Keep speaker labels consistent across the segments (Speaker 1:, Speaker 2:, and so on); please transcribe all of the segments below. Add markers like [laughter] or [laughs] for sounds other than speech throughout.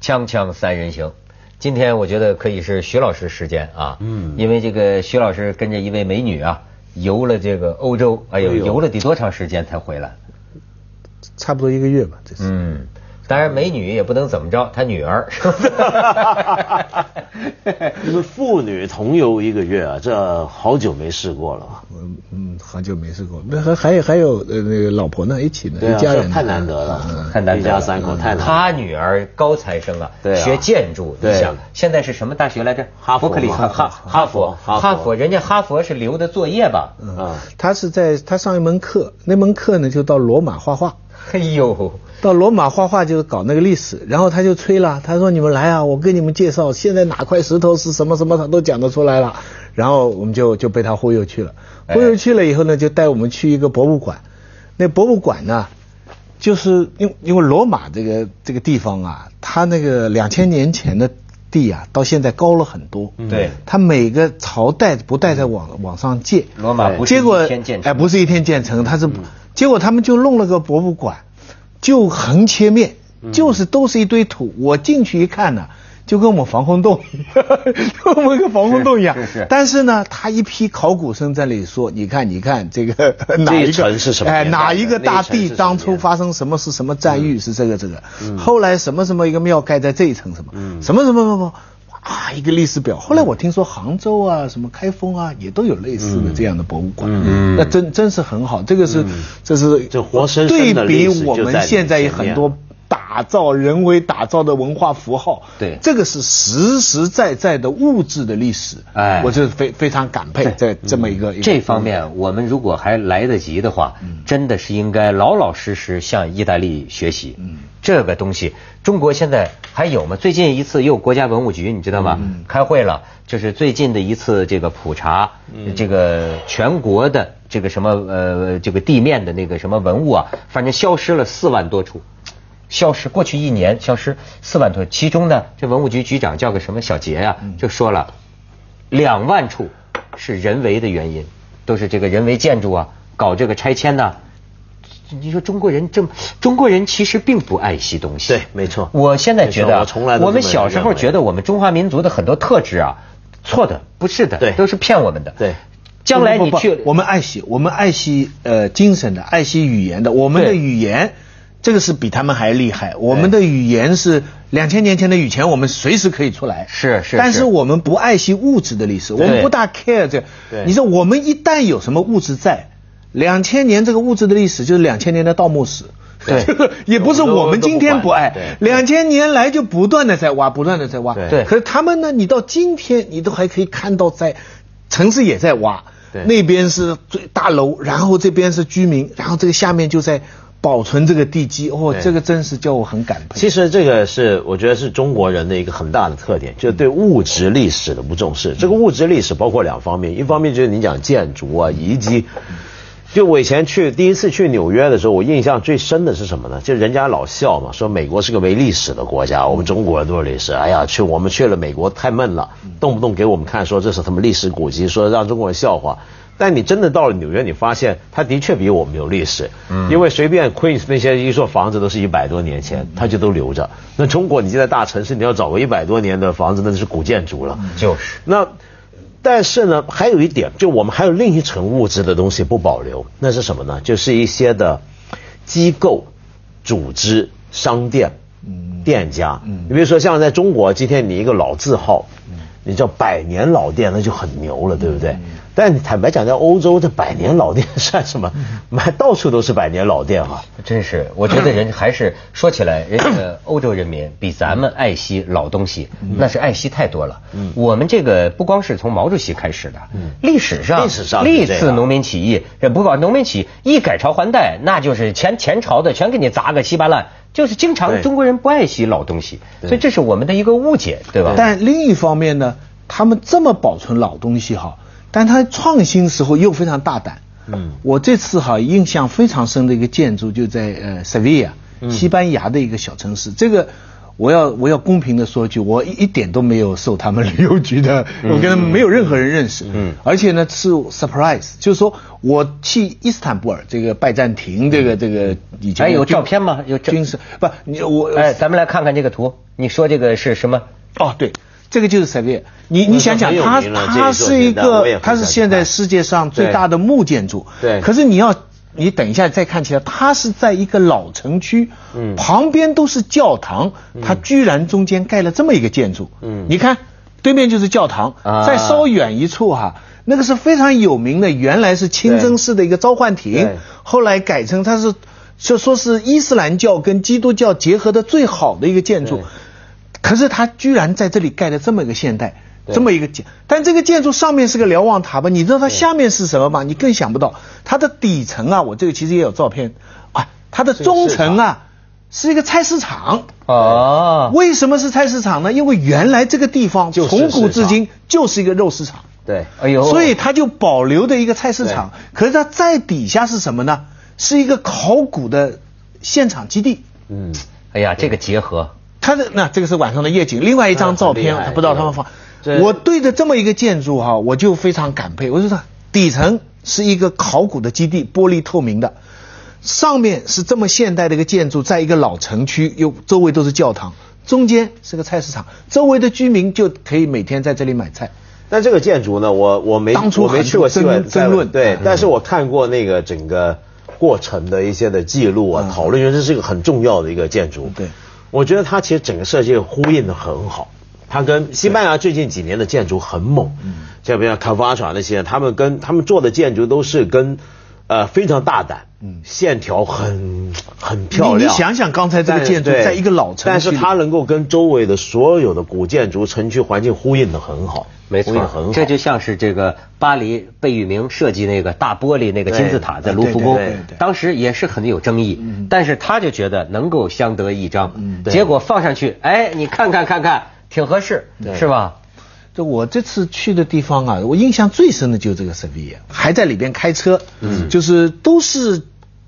Speaker 1: 锵锵三人行，今天我觉得可以是徐老师时间啊，嗯，因为这个徐老师跟着一位美女啊，游了这个欧洲，哎呦，游了得多长时间才回来？
Speaker 2: 差不多一个月吧，这是。嗯。
Speaker 1: 当然，美女也不能怎么着，她女儿。
Speaker 3: 你们父女同游一个月啊，这好久没试过了。
Speaker 2: 嗯嗯，好久没试过。那还还有还有呃那个老婆呢，一起呢，一家人
Speaker 3: 太难得了，[laughs] 太难得，一家三口太难。
Speaker 1: 他女儿高材生啊，学建筑，你想现在是什么大学来着？
Speaker 3: 哈佛，
Speaker 1: 哈哈佛，哈佛，人家哈佛是留的作业吧？
Speaker 2: 嗯，他是在他上一门课，那门课呢就到罗马画画。[laughs] 哎呦。到罗马画画就是搞那个历史，然后他就吹了，他说：“你们来啊，我给你们介绍现在哪块石头是什么什么，他都讲得出来了。”然后我们就就被他忽悠去了，忽悠去了以后呢，就带我们去一个博物馆。那博物馆呢，就是因因为罗马这个这个地方啊，它那个两千年前的地啊，到现在高了很多。
Speaker 1: 对，
Speaker 2: 它每个朝代不带在往往上建。
Speaker 1: 罗马不是一天建成，哎，
Speaker 2: 不是一天建成，它是结果他们就弄了个博物馆。就横切面，就是都是一堆土。我进去一看呢，就跟我们防空洞，[laughs] 跟我们个防空洞一样。是是。但是呢，他一批考古生在那里说：“你看，你看这个 [laughs]
Speaker 3: 哪一个是什么？哎，
Speaker 2: 哪一个大地当初发生什么是什么战役是这个这个？后来什么什么一个庙盖在这一层什么？什么什么什么？啊，一个历史表。后来我听说杭州啊，什么开封啊，也都有类似的这样的博物馆。嗯，那真真是很好。这个是，这是
Speaker 3: 这活生生
Speaker 2: 的对比我们现在很多打造人为打造的文化符号。
Speaker 1: 对，
Speaker 2: 这个是实实在在的物质的历史。哎，我就是非非常感佩在这么一个
Speaker 1: 这方面，我们如果还来得及的话，真的是应该老老实实向意大利学习。嗯。这个东西，中国现在还有吗？最近一次又国家文物局，你知道吗？开会了，就是最近的一次这个普查，这个全国的这个什么呃，这个地面的那个什么文物啊，反正消失了四万多处，消失过去一年消失四万多，其中呢，这文物局局长叫个什么小杰呀，就说了，两万处是人为的原因，都是这个人为建筑啊，搞这个拆迁呢。你说中国人这么，中国人其实并不爱惜东西。
Speaker 3: 对，没错。
Speaker 1: 我现在觉得，我们小时候觉得我们中华民族的很多特质啊，错的，不是的，
Speaker 3: 对，
Speaker 1: 都是骗我们的。
Speaker 3: 对，
Speaker 2: 将来你去，我们爱惜，我们爱惜呃精神的，爱惜语言的。我们的语言，这个是比他们还厉害。我们的语言是两千年前的语言，我们随时可以出来。
Speaker 1: 是是。
Speaker 2: 但是我们不爱惜物质的历史，我们不大 care 这。对。你说我们一旦有什么物质在。两千年这个物质的历史就是两千年的盗墓史，
Speaker 1: 对，[laughs]
Speaker 2: 也不是我们今天不爱，两千年来就不断的在挖，不断的在挖，
Speaker 1: 对。
Speaker 2: 可是他们呢，你到今天你都还可以看到，在城市也在挖，那边是最大楼，然后这边是居民，然后这个下面就在保存这个地基，哦，这个真是叫我很感佩。
Speaker 3: 其实这个是我觉得是中国人的一个很大的特点，就是对物质历史的不重视。这个物质历史包括两方面，一方面就是你讲建筑啊遗迹。就我以前去第一次去纽约的时候，我印象最深的是什么呢？就人家老笑嘛，说美国是个没历史的国家，我们中国人都是历史。哎呀，去我们去了美国太闷了，动不动给我们看说这是他们历史古迹，说让中国人笑话。但你真的到了纽约，你发现它的确比我们有历史。嗯。因为随便 Queens 那些一座房子都是一百多年前，它就都留着。那中国你就在大城市，你要找个一百多年的房子，那是古建筑了。
Speaker 1: 就是。
Speaker 3: 那。但是呢，还有一点，就我们还有另一层物质的东西不保留，那是什么呢？就是一些的机构、组织、商店、店家。你比如说，像在中国，今天你一个老字号，你叫百年老店，那就很牛了，对不对？但坦白讲，在欧洲这百年老店算什么？买到处都是百年老店啊！
Speaker 1: 真是，我觉得人还是说起来，人家欧洲人民比咱们爱惜老东西，那是爱惜太多了。我们这个不光是从毛主席开始的，历史上
Speaker 3: 历史上
Speaker 1: 历次农民起义，不管农民起义一改朝换代，那就是前前朝的全给你砸个稀巴烂，就是经常中国人不爱惜老东西，所以这是我们的一个误解，对吧？
Speaker 2: 但另一方面呢，他们这么保存老东西哈。但他创新时候又非常大胆。嗯，我这次哈印象非常深的一个建筑就在呃塞维亚，西班牙的一个小城市。这个我要我要公平的说句，我一点都没有受他们旅游局的，我跟他们没有任何人认识。嗯，而且呢是 surprise，就是说我去伊斯坦布尔这个拜占庭这个这个
Speaker 1: 以前有照片吗？有军事不？你我哎，咱们来看看这个图。你说这个是什么？
Speaker 2: 哦，对，这个就是塞维亚。你你想想，它它是一个，它是现在世界上最大的木建筑。
Speaker 3: 对。
Speaker 2: 可是你要。你等一下再看起来，它是在一个老城区，嗯，旁边都是教堂，它居然中间盖了这么一个建筑，嗯，你看对面就是教堂，再稍远一处哈，那个是非常有名的，原来是清真寺的一个召唤亭，后来改成它是就说是伊斯兰教跟基督教结合的最好的一个建筑，可是他居然在这里盖了这么一个现代。这么一个建，但这个建筑上面是个瞭望塔吧？你知道它下面是什么吗？你更想不到，它的底层啊，我这个其实也有照片啊，它的中层啊是一个菜市场啊。为什么是菜市场呢？因为原来这个地方从古至今就是一个肉市场。
Speaker 3: 对，
Speaker 2: 哎呦，所以它就保留的一个菜市场。可是它在底下是什么呢？是一个考古的现场基地。
Speaker 1: 嗯，哎呀，这个结合，
Speaker 2: 它的那这个是晚上的夜景。另外一张照片，他不知道他们放。我对着这么一个建筑哈，我就非常感佩。我就说，底层是一个考古的基地，玻璃透明的，上面是这么现代的一个建筑，在一个老城区，又周围都是教堂，中间是个菜市场，周围的居民就可以每天在这里买菜。
Speaker 3: 但这个建筑呢，我我没当初没去过争争论，对，但是我看过那个整个过程的一些的记录啊，讨论，因为这是一个很重要的一个建筑。
Speaker 2: 对，
Speaker 3: 我觉得它其实整个设计呼应的很好。它跟西班牙最近几年的建筑很猛，像比如卡夫阿耍那些，他们跟他们做的建筑都是跟，呃非常大胆，嗯线条很很漂亮。
Speaker 2: 你想想刚才这个建筑，在一个老城，
Speaker 3: 但是它能够跟周围的所有的古建筑城区环境呼应的很好，
Speaker 1: 没错，很好。这就像是这个巴黎贝聿铭设计那个大玻璃那个金字塔在卢浮宫，当时也是很有争议，但是他就觉得能够相得益彰，结果放上去，哎，你看看看看。挺合适，是吧？
Speaker 2: 这我这次去的地方啊，我印象最深的就是这个塞维亚，还在里边开车，嗯，就是都是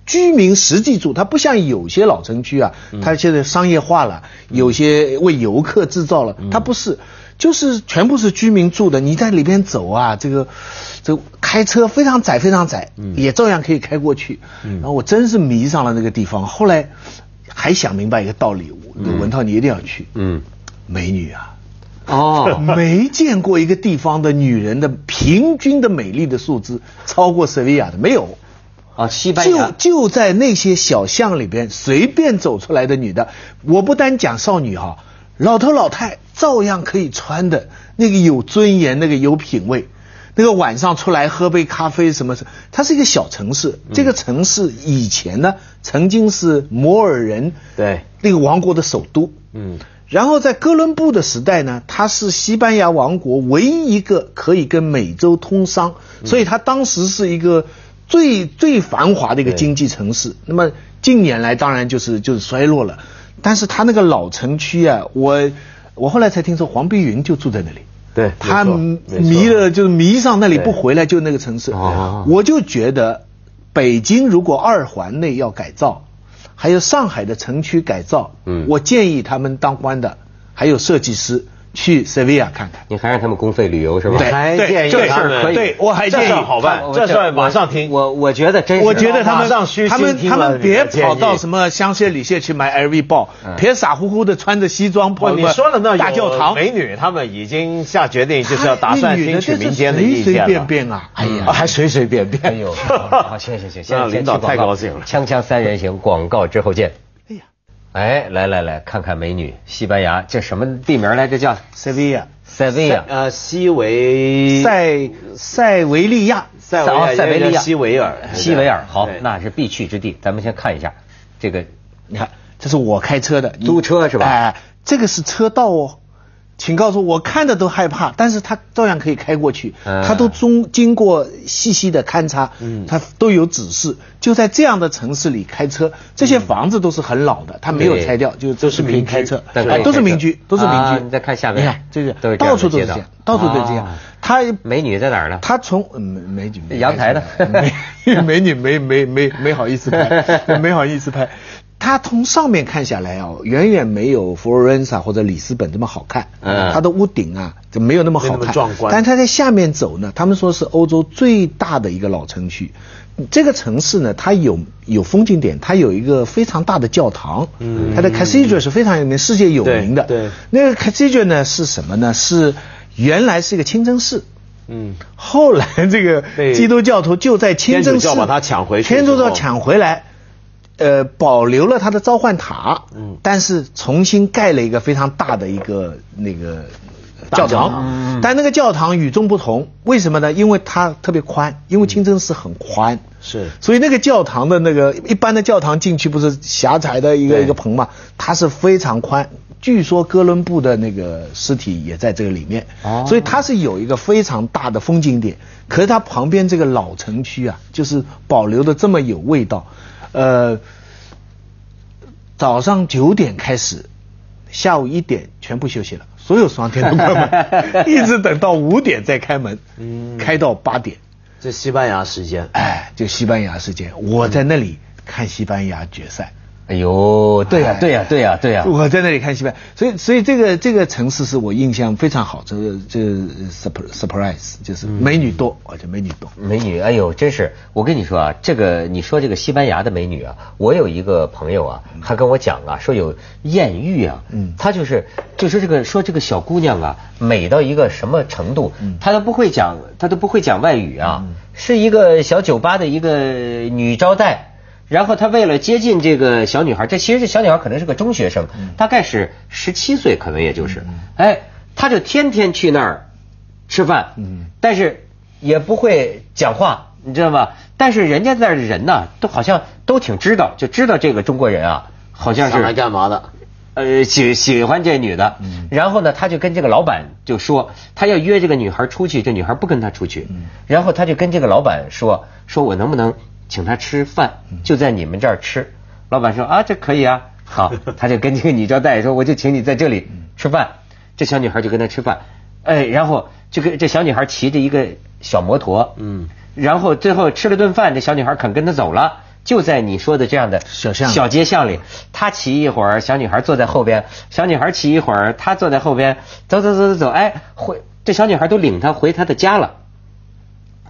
Speaker 2: 居民实际住，它不像有些老城区啊，它现在商业化了，有些为游客制造了，它不是，就是全部是居民住的。你在里边走啊，这个这开车非常窄，非常窄，也照样可以开过去。然后我真是迷上了那个地方，后来还想明白一个道理，文涛你一定要去，嗯。美女啊，哦，没见过一个地方的女人的平均的美丽的数字超过塞维亚的，没有。
Speaker 1: 啊，西班牙
Speaker 2: 就就在那些小巷里边随便走出来的女的，我不单讲少女哈，老头老太照样可以穿的那个有尊严，那个有品位，那个晚上出来喝杯咖啡什么是？它是一个小城市，这个城市以前呢曾经是摩尔人
Speaker 3: 对
Speaker 2: 那个王国的首都，嗯。然后在哥伦布的时代呢，它是西班牙王国唯一一个可以跟美洲通商，所以它当时是一个最最繁华的一个经济城市。那么近年来当然就是就是衰落了，但是它那个老城区啊，我我后来才听说黄碧云就住在那里，
Speaker 3: 对，
Speaker 2: 他迷了就是迷上那里不回来，就那个城市。我就觉得北京如果二环内要改造。还有上海的城区改造，嗯，我建议他们当官的，还有设计师。去塞维亚看看，
Speaker 1: 你还让他们公费旅游是吧？
Speaker 3: 还建议他们，
Speaker 2: 对我还建议
Speaker 3: 好办，这事马上听。
Speaker 1: 我我觉得真，
Speaker 2: 我觉得他们他们他们别跑到什么香榭里榭去买 LV 包，别傻乎乎的穿着西装跑
Speaker 3: 你说的那
Speaker 2: 大教堂
Speaker 3: 美女，他们已经下决定就是要打算听取民间的意
Speaker 2: 见了。随随便便啊，
Speaker 3: 哎呀，还随随便便。哎呦，
Speaker 1: 好，行行行，现在 [laughs]
Speaker 3: 领导太高兴了。
Speaker 1: 锵锵三人行，广告之后见。哎来来来看看美女，西班牙这什么地名来？这叫
Speaker 2: 塞维亚。
Speaker 1: 塞维亚，
Speaker 3: 呃，西维
Speaker 2: 塞塞维利亚，
Speaker 3: 塞维利亚，西维尔，
Speaker 1: 西维尔，好，那是必去之地。咱们先看一下这个，
Speaker 2: 你看，这是我开车的，
Speaker 1: 租车是吧？
Speaker 2: 哎，这个是车道哦。请告诉我，看着都害怕，但是他照样可以开过去，他都中经过细细的勘察，他都有指示。就在这样的城市里开车，这些房子都是很老的，他没有拆掉，就都是民开车，都是民居，都是民居。
Speaker 1: 你再看下面，
Speaker 2: 你看这个到处都是这样，到处都是这样。他
Speaker 1: 美女在哪儿呢？
Speaker 2: 他从美女
Speaker 1: 阳台的
Speaker 2: 美 [laughs] 美女没没没没好意思拍，[laughs] 没好意思拍。它从上面看下来啊，远远没有佛罗伦萨或者里斯本这么好看。嗯，它的屋顶啊就没有那么好看，
Speaker 3: 壮观。
Speaker 2: 但它在下面走呢，他们说是欧洲最大的一个老城区。这个城市呢，它有有风景点，它有一个非常大的教堂。嗯，它的 cathedral 是非常有名，世界有名的。
Speaker 3: 对，
Speaker 2: 那个 cathedral 呢是什么呢？是原来是一个清真寺。嗯，后来这个基督教徒就在清真寺
Speaker 3: 把它抢回去，
Speaker 2: 天主教抢回来，呃，保留了他的召唤塔，嗯，但是重新盖了一个非常大的一个那个教堂，但那个教堂与众不同，为什么呢？因为它特别宽，因为清真寺很宽，
Speaker 3: 是，
Speaker 2: 所以那个教堂的那个一般的教堂进去不是狭窄的一个一个棚嘛，它是非常宽。据说哥伦布的那个尸体也在这个里面，所以它是有一个非常大的风景点。可是它旁边这个老城区啊，就是保留的这么有味道。呃，早上九点开始，下午一点全部休息了，所有商店都关门，[laughs] 一直等到五点再开门，嗯开到八点。
Speaker 3: 这西班牙时间，
Speaker 2: 哎，就西班牙时间，我在那里看西班牙决赛。
Speaker 1: 哎呦，对呀，对呀，对呀，对呀！
Speaker 2: 我在那里看戏班，所以，所以这个这个城市是我印象非常好，这个这 surprise 就是美女多，而且美女多。
Speaker 1: 美女，哎呦，真是！我跟你说啊，这个你说这个西班牙的美女啊，我有一个朋友啊，还跟我讲啊，说有艳遇啊，嗯，他就是就说这个说这个小姑娘啊，美到一个什么程度，她都不会讲，她都不会讲外语啊，是一个小酒吧的一个女招待。然后他为了接近这个小女孩，这其实这小女孩可能是个中学生，大概是十七岁，可能也就是，哎，他就天天去那儿吃饭，但是也不会讲话，你知道吗？但是人家那儿的人呢，都好像都挺知道，就知道这个中国人啊，好像是
Speaker 3: 来干嘛的？
Speaker 1: 呃，喜喜欢这女的，然后呢，他就跟这个老板就说，他要约这个女孩出去，这女孩不跟他出去，然后他就跟这个老板说，说我能不能？请他吃饭，就在你们这儿吃。老板说啊，这可以啊，好，[laughs] 他就跟这个女招待说，我就请你在这里吃饭。这小女孩就跟他吃饭，哎，然后就跟这小女孩骑着一个小摩托，嗯，然后最后吃了顿饭，这小女孩肯跟他走了，就在你说的这样的
Speaker 2: 小巷
Speaker 1: 小街巷里，他骑一会儿，小女孩坐在后边，小女孩骑一会儿，他坐在后边，走走走走走，哎，回这小女孩都领他回他的家了。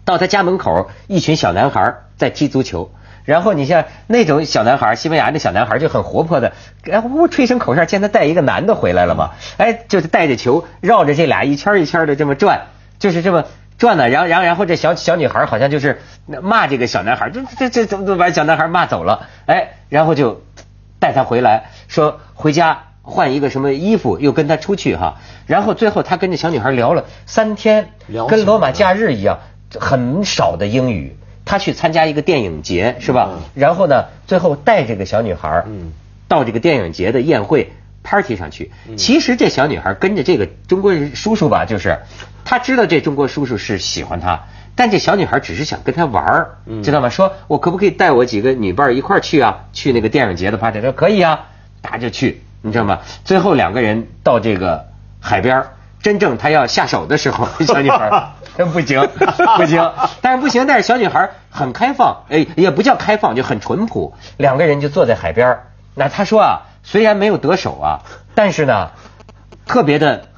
Speaker 1: 到他家门口，一群小男孩在踢足球。然后你像那种小男孩，西班牙那小男孩就很活泼的，然后吹一声口哨，见他带一个男的回来了嘛，哎，就是带着球绕着这俩一圈一圈的这么转，就是这么转呢。然后，然后，然后这小小女孩好像就是骂这个小男孩，这这这怎么怎么把小男孩骂走了？哎，然后就带他回来，说回家换一个什么衣服，又跟他出去哈。然后最后他跟这小女孩聊了三天，跟罗马假日一样。很少的英语，他去参加一个电影节是吧？然后呢，最后带这个小女孩到这个电影节的宴会 party 上去。其实这小女孩跟着这个中国人叔叔吧，就是他知道这中国叔叔是喜欢她，但这小女孩只是想跟他玩儿，知道吗？说我可不可以带我几个女伴一块儿去啊？去那个电影节的 party，说可以啊，他就去，你知道吗？最后两个人到这个海边，真正他要下手的时候，[laughs] 小女孩。不行，不行，[laughs] 但是不行，但是小女孩很开放，哎，也不叫开放，就很淳朴。两个人就坐在海边那他说啊，虽然没有得手啊，但是呢，特别的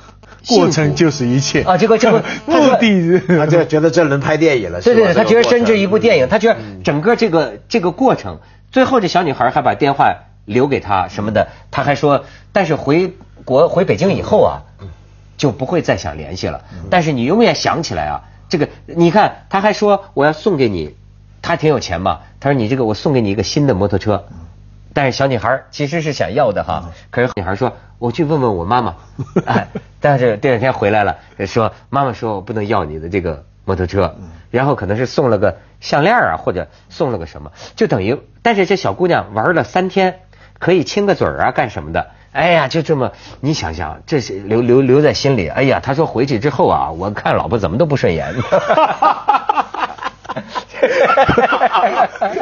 Speaker 2: 过程就是一切
Speaker 1: 啊。这个这 [laughs] 个
Speaker 2: 目的，
Speaker 3: 他就觉得这能拍电影了。[laughs]
Speaker 1: 对对对，他觉得甚至一部电影，他觉得整个这个这个过程，最后这小女孩还把电话留给他什么的，他还说，但是回国回北京以后啊。就不会再想联系了。但是你永远想起来啊，这个你看，他还说我要送给你，他挺有钱嘛。他说你这个我送给你一个新的摩托车。但是小女孩其实是想要的哈。可是女孩说我去问问我妈妈。[laughs] 哎，但是第二天回来了，说妈妈说我不能要你的这个摩托车。然后可能是送了个项链啊，或者送了个什么，就等于。但是这小姑娘玩了三天，可以亲个嘴儿啊，干什么的？哎呀，就这么，你想想，这是留留留在心里。哎呀，他说回去之后啊，我看老婆怎么都不顺眼。[laughs]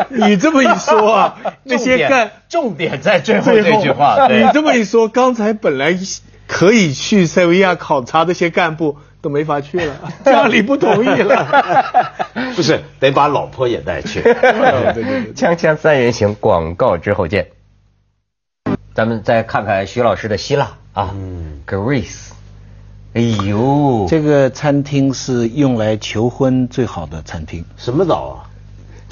Speaker 2: 你这么一说啊，那些干
Speaker 1: 重点在最后这句话。
Speaker 2: 你这么一说，刚才本来可以去塞维亚考察这些干部都没法去了，[laughs] 家里不同意了。
Speaker 3: 不是，得把老婆也带去。[laughs]
Speaker 1: 锵锵三人行，广告之后见。咱们再看看徐老师的希腊啊嗯，Greece。哎呦，
Speaker 2: 这个餐厅是用来求婚最好的餐厅。
Speaker 3: 什么岛啊？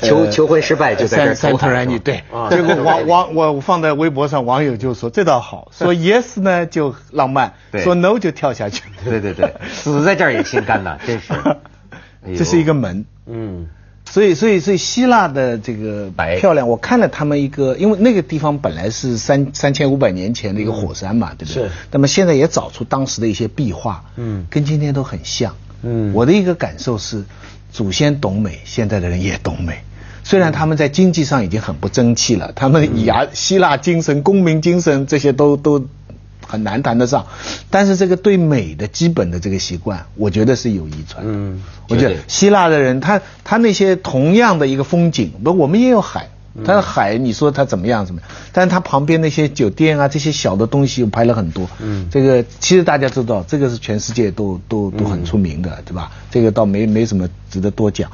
Speaker 1: 求求婚失败就在这
Speaker 2: 三特然尼对。这个 [laughs] 网网我放在微博上，网友就说这倒好，说 [laughs] yes 呢就浪漫，说 no 就跳下去。
Speaker 1: 对对对，死在这儿也心甘呐，真是。[laughs]
Speaker 2: 这是一个门。嗯。所以，所以，所以希腊的这个漂亮，我看了他们一个，因为那个地方本来是三三千五百年前的一个火山嘛，对不对？是。那么现在也找出当时的一些壁画，嗯，跟今天都很像。嗯。我的一个感受是，祖先懂美，现在的人也懂美。虽然他们在经济上已经很不争气了，他们雅希腊精神、公民精神这些都都。很难谈得上，但是这个对美的基本的这个习惯，我觉得是有遗传。嗯，我觉得希腊的人，他他那些同样的一个风景，不，我们也有海，他的海，你说他怎么样怎么样？但是他旁边那些酒店啊，这些小的东西，我拍了很多。嗯，这个其实大家知道，这个是全世界都都都很出名的，对吧？这个倒没没什么值得多讲。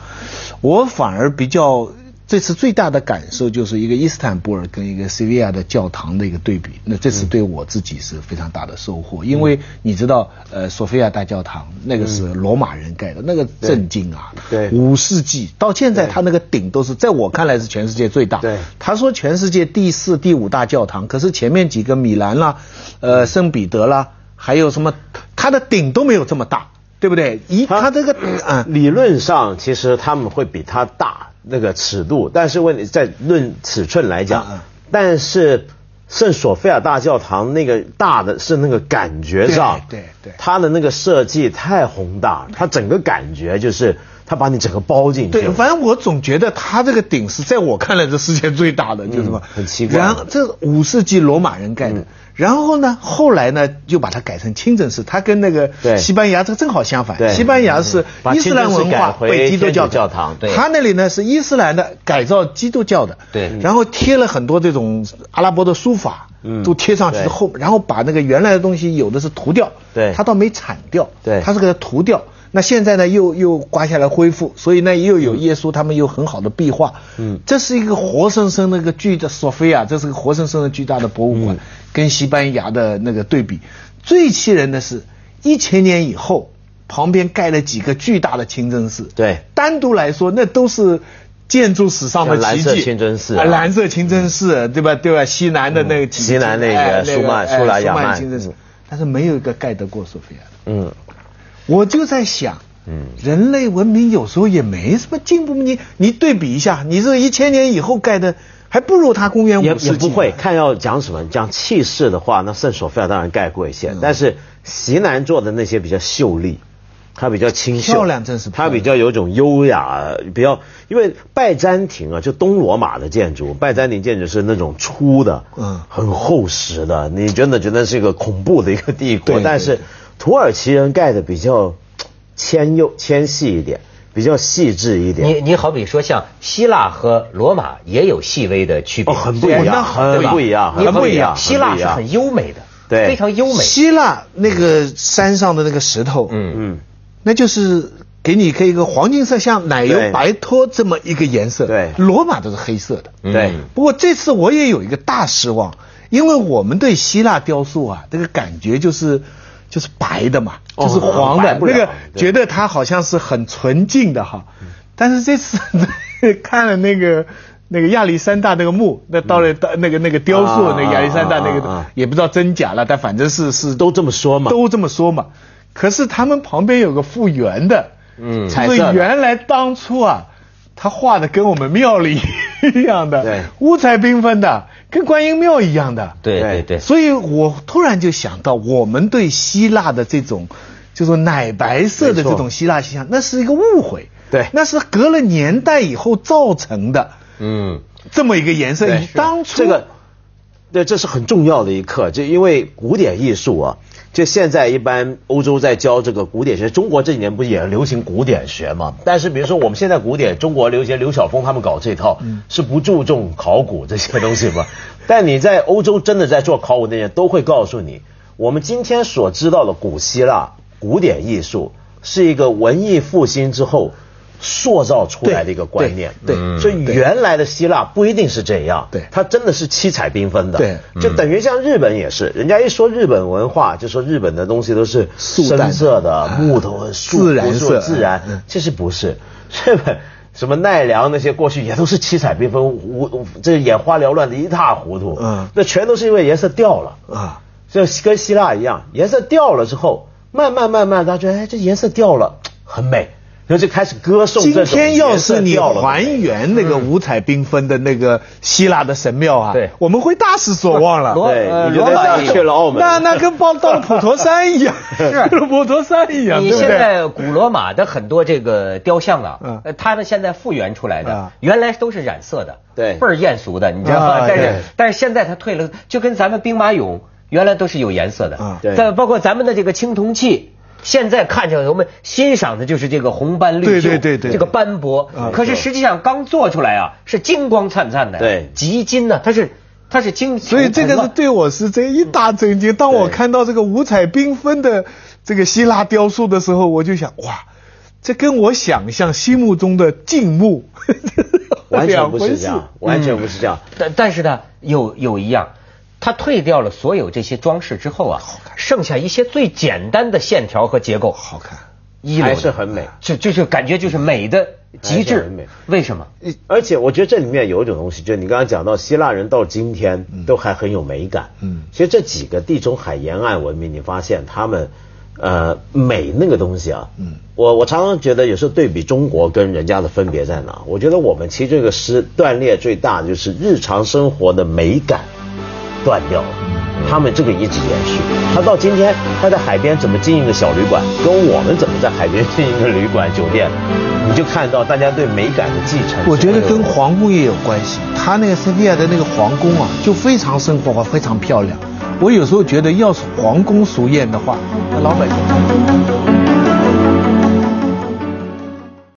Speaker 2: 我反而比较。这次最大的感受就是一个伊斯坦布尔跟一个塞维亚的教堂的一个对比。那这次对我自己是非常大的收获，因为你知道，呃，索菲亚大教堂那个是罗马人盖的，那个震惊啊！对，五世纪到现在，它那个顶都是在我看来是全世界最大。对，他说全世界第四、第五大教堂，可是前面几个米兰啦、呃圣彼得啦，还有什么，它的顶都没有这么大，对不对？一，它这个
Speaker 3: 啊，理论上其实他们会比它大。那个尺度，但是问题在论尺寸来讲，但是圣索菲亚大教堂那个大的是那个感觉上，对对，它的那个设计太宏大，它整个感觉就是它把你整个包进去。
Speaker 2: 对，反正我总觉得它这个顶是在我看来这世界最大的，就是什么
Speaker 3: 很奇怪。
Speaker 2: 然后这五世纪罗马人盖的。然后呢，后来呢，就把它改成清真寺。它跟那个西班牙这个正好相反。西班牙是伊斯兰文化被基督教
Speaker 3: 教堂。
Speaker 2: 他那里呢是伊斯兰的改造基督教的。对。然后贴了很多这种阿拉伯的书法，嗯都贴上去后，然后把那个原来的东西有的是涂掉。对。他倒没铲掉。对。他是给它涂掉。那现在呢，又又刮下来恢复，所以呢，又有耶稣，他们有很好的壁画。嗯。这是一个活生生的一个巨的索菲亚，这是个活生生的巨大的博物馆。跟西班牙的那个对比，最气人的是，一千年以后，旁边盖了几个巨大的清真寺。对，单独来说，那都是建筑史上的奇迹。蓝
Speaker 3: 色清真寺，
Speaker 2: 蓝色清真寺，对吧？对吧？西南的那个
Speaker 3: 西南那个苏曼苏拉雅曼
Speaker 2: 清真寺，但是没有一个盖得过索菲亚的。嗯，我就在想，嗯，人类文明有时候也没什么进步。你你对比一下，你这一千年以后盖的。还不如他公元五世
Speaker 3: 纪。也不会看要讲什么，讲气势的话，那圣索菲亚当然盖过一些。但是席南做的那些比较秀丽，它比较清秀，
Speaker 2: 漂亮真是。
Speaker 3: 它比较有种优雅，比较因为拜占庭啊，就东罗马的建筑，拜占庭建筑是那种粗的，嗯，很厚实的，你真的觉得是一个恐怖的一个帝国。[laughs] 但是土耳其人盖的比较纤幼纤细一点。比较细致一点。
Speaker 1: 你你好比说像希腊和罗马也有细微的区别，
Speaker 3: 很不一样，很不一样，
Speaker 1: 很不一样。希腊是很优美的，对，非常优美。
Speaker 2: 希腊那个山上的那个石头，嗯嗯，那就是给你一个黄金色，像奶油白托这么一个颜色。对，罗马都是黑色的。对。不过这次我也有一个大失望，因为我们对希腊雕塑啊，这个感觉就是。就是白的嘛，就是黄的，那个觉得它好像是很纯净的哈。但是这次 [laughs] 看了那个那个亚历山大那个墓，那到了到那个那个雕塑，那亚历山大那个也不知道真假了，但反正是是
Speaker 3: 都这么说嘛，
Speaker 2: 都这么说嘛。可是他们旁边有个复原的，嗯，就是原来当初啊，他画的跟我们庙里 [laughs] 一样的，对，五彩缤纷的。跟观音庙一样的，
Speaker 1: 对对对，
Speaker 2: 所以我突然就想到，我们对希腊的这种，就是奶白色的这种希腊形象，那是一个误会，对，那是隔了年代以后造成的，嗯，这么一个颜色。你当初
Speaker 3: 这个，对，这是很重要的一课，就因为古典艺术啊。就现在一般欧洲在教这个古典学，中国这几年不也流行古典学嘛？但是比如说我们现在古典，中国流行刘晓峰他们搞这套，是不注重考古这些东西吗？[laughs] 但你在欧洲真的在做考古那些，都会告诉你，我们今天所知道的古希腊古典艺术，是一个文艺复兴之后塑造出来的一个观念。
Speaker 2: 对，
Speaker 3: 所以原来的希腊不一定是这样。
Speaker 2: 对，
Speaker 3: 它真的是七彩缤纷的。
Speaker 2: 对，
Speaker 3: 就等于像日本也是，人家一说日本文化，就说日本的东西都是深色的木头、
Speaker 2: 自然色、
Speaker 3: 自然。其实不是，日 [laughs] 本什么奈良那些过去也都是七彩缤纷，无这眼花缭乱的一塌糊涂。嗯，那全都是因为颜色掉了啊，就跟希腊一样，颜色掉了之后。慢慢慢慢，大家觉得哎，这颜色掉了，很美，然后就开始歌颂。
Speaker 2: 今天要是你还原那个五彩缤纷的那个希腊的神庙啊，
Speaker 1: 对，
Speaker 2: 我们会大失所望了。[laughs]
Speaker 3: 对，罗马去了澳门，
Speaker 2: 那那跟到到了普陀山一样，[laughs]
Speaker 1: 是 [laughs]
Speaker 2: 普陀山一样。
Speaker 1: 你现在古罗马的很多这个雕像啊，呃，他们现在复原出来的，原来都是染色的，
Speaker 3: 对，
Speaker 1: 倍儿艳俗的，你知道吗？但是但是现在他退了，就跟咱们兵马俑。原来都是有颜色的，
Speaker 3: 对，
Speaker 1: 包括咱们的这个青铜器，现在看起来我们欣赏的就是这个红斑绿
Speaker 2: 锈，对对对，
Speaker 1: 这个斑驳。可是实际上刚做出来啊，是金光灿灿的，
Speaker 3: 对，
Speaker 1: 极金呢，它是它是金。
Speaker 2: 所以这个是对我是这一大震惊。当我看到这个五彩缤纷的这个希腊雕塑的时候，我就想，哇，这跟我想象心目中的静穆 [laughs]
Speaker 3: 完全不是这样，完全不是这样。
Speaker 1: 但但是呢，有有一样。它退掉了所有这些装饰之后啊，剩下一些最简单的线条和结构，
Speaker 2: 好看，
Speaker 3: 还是很美，
Speaker 1: 就就是感觉就是美的极致。
Speaker 3: 美，
Speaker 1: 为什么？
Speaker 3: 而且我觉得这里面有一种东西，就是你刚刚讲到希腊人到今天都还很有美感。嗯，其实这几个地中海沿岸文明，你发现他们呃美那个东西啊，嗯，我我常常觉得有时候对比中国跟人家的分别在哪？我觉得我们其实这个诗断裂最大的就是日常生活的美感。断掉了，他们这个一直延续。他到今天，他在海边怎么经营个小旅馆，跟我们怎么在海边经营个旅馆酒店，你就看到大家对美感的继承。
Speaker 2: 我觉得跟皇宫也有关系。他那个圣地亚的那个皇宫啊，就非常生活化，非常漂亮。我有时候觉得，要是皇宫俗艳的话，那老百姓。